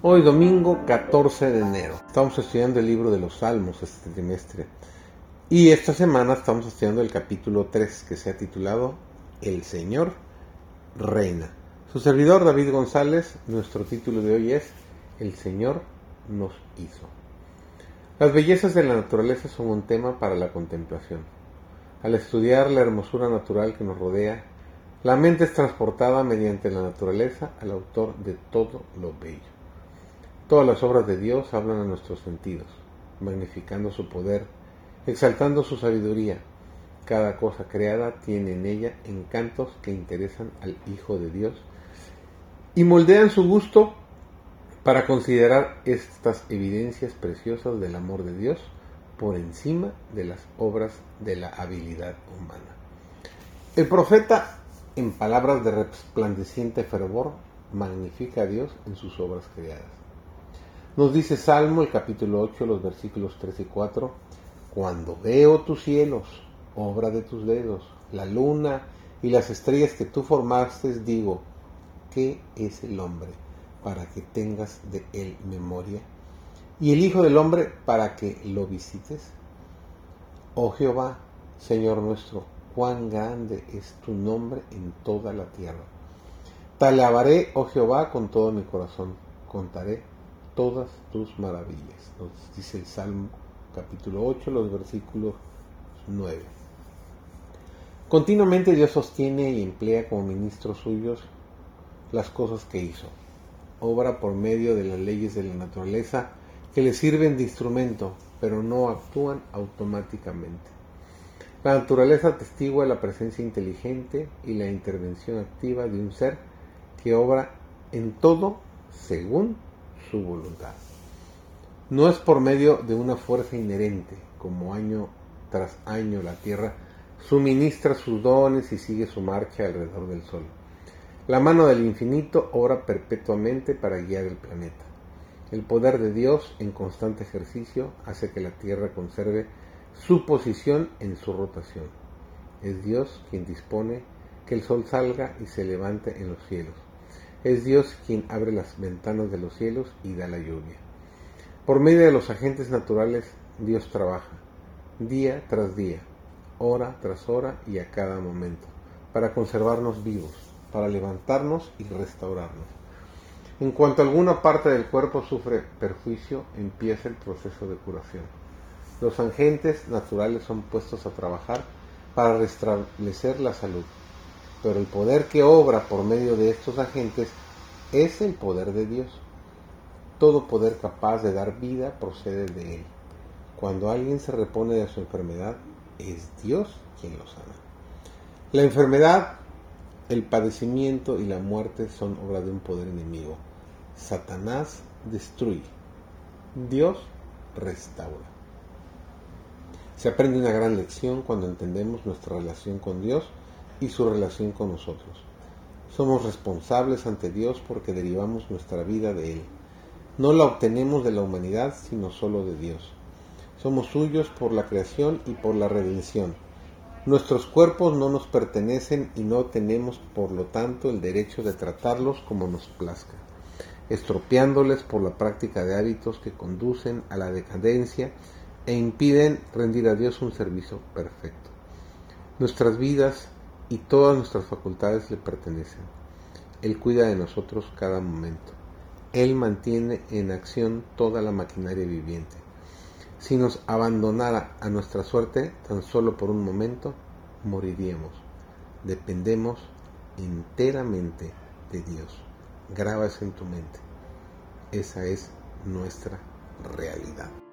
Hoy domingo 14 de enero. Estamos estudiando el libro de los Salmos este trimestre. Y esta semana estamos estudiando el capítulo 3 que se ha titulado El Señor Reina. Su servidor David González, nuestro título de hoy es El Señor nos hizo. Las bellezas de la naturaleza son un tema para la contemplación. Al estudiar la hermosura natural que nos rodea, la mente es transportada mediante la naturaleza al autor de todo lo bello. Todas las obras de Dios hablan a nuestros sentidos, magnificando su poder, exaltando su sabiduría. Cada cosa creada tiene en ella encantos que interesan al Hijo de Dios y moldean su gusto para considerar estas evidencias preciosas del amor de Dios por encima de las obras de la habilidad humana. El profeta, en palabras de resplandeciente fervor, magnifica a Dios en sus obras creadas. Nos dice Salmo el capítulo 8, los versículos 3 y 4, Cuando veo tus cielos, obra de tus dedos, la luna y las estrellas que tú formaste, digo, ¿qué es el hombre para que tengas de él memoria? Y el Hijo del Hombre para que lo visites. Oh Jehová, Señor nuestro, cuán grande es tu nombre en toda la tierra. Te alabaré, oh Jehová, con todo mi corazón. Contaré todas tus maravillas. Nos dice el Salmo capítulo 8, los versículos 9. Continuamente Dios sostiene y emplea como ministros suyos las cosas que hizo. Obra por medio de las leyes de la naturaleza que le sirven de instrumento, pero no actúan automáticamente. La naturaleza atestigua la presencia inteligente y la intervención activa de un ser que obra en todo según su voluntad. No es por medio de una fuerza inherente, como año tras año la Tierra suministra sus dones y sigue su marcha alrededor del Sol. La mano del infinito obra perpetuamente para guiar el planeta. El poder de Dios en constante ejercicio hace que la Tierra conserve su posición en su rotación. Es Dios quien dispone que el Sol salga y se levante en los cielos es Dios quien abre las ventanas de los cielos y da la lluvia. Por medio de los agentes naturales, Dios trabaja, día tras día, hora tras hora y a cada momento, para conservarnos vivos, para levantarnos y restaurarnos. En cuanto alguna parte del cuerpo sufre perjuicio, empieza el proceso de curación. Los agentes naturales son puestos a trabajar para restablecer la salud pero el poder que obra por medio de estos agentes es el poder de Dios. Todo poder capaz de dar vida procede de Él. Cuando alguien se repone de su enfermedad, es Dios quien lo sana. La enfermedad, el padecimiento y la muerte son obra de un poder enemigo. Satanás destruye. Dios restaura. Se aprende una gran lección cuando entendemos nuestra relación con Dios y su relación con nosotros. Somos responsables ante Dios porque derivamos nuestra vida de Él. No la obtenemos de la humanidad, sino solo de Dios. Somos suyos por la creación y por la redención. Nuestros cuerpos no nos pertenecen y no tenemos, por lo tanto, el derecho de tratarlos como nos plazca, estropeándoles por la práctica de hábitos que conducen a la decadencia e impiden rendir a Dios un servicio perfecto. Nuestras vidas y todas nuestras facultades le pertenecen. Él cuida de nosotros cada momento. Él mantiene en acción toda la maquinaria viviente. Si nos abandonara a nuestra suerte tan solo por un momento, moriríamos. Dependemos enteramente de Dios. Graba eso en tu mente. Esa es nuestra realidad.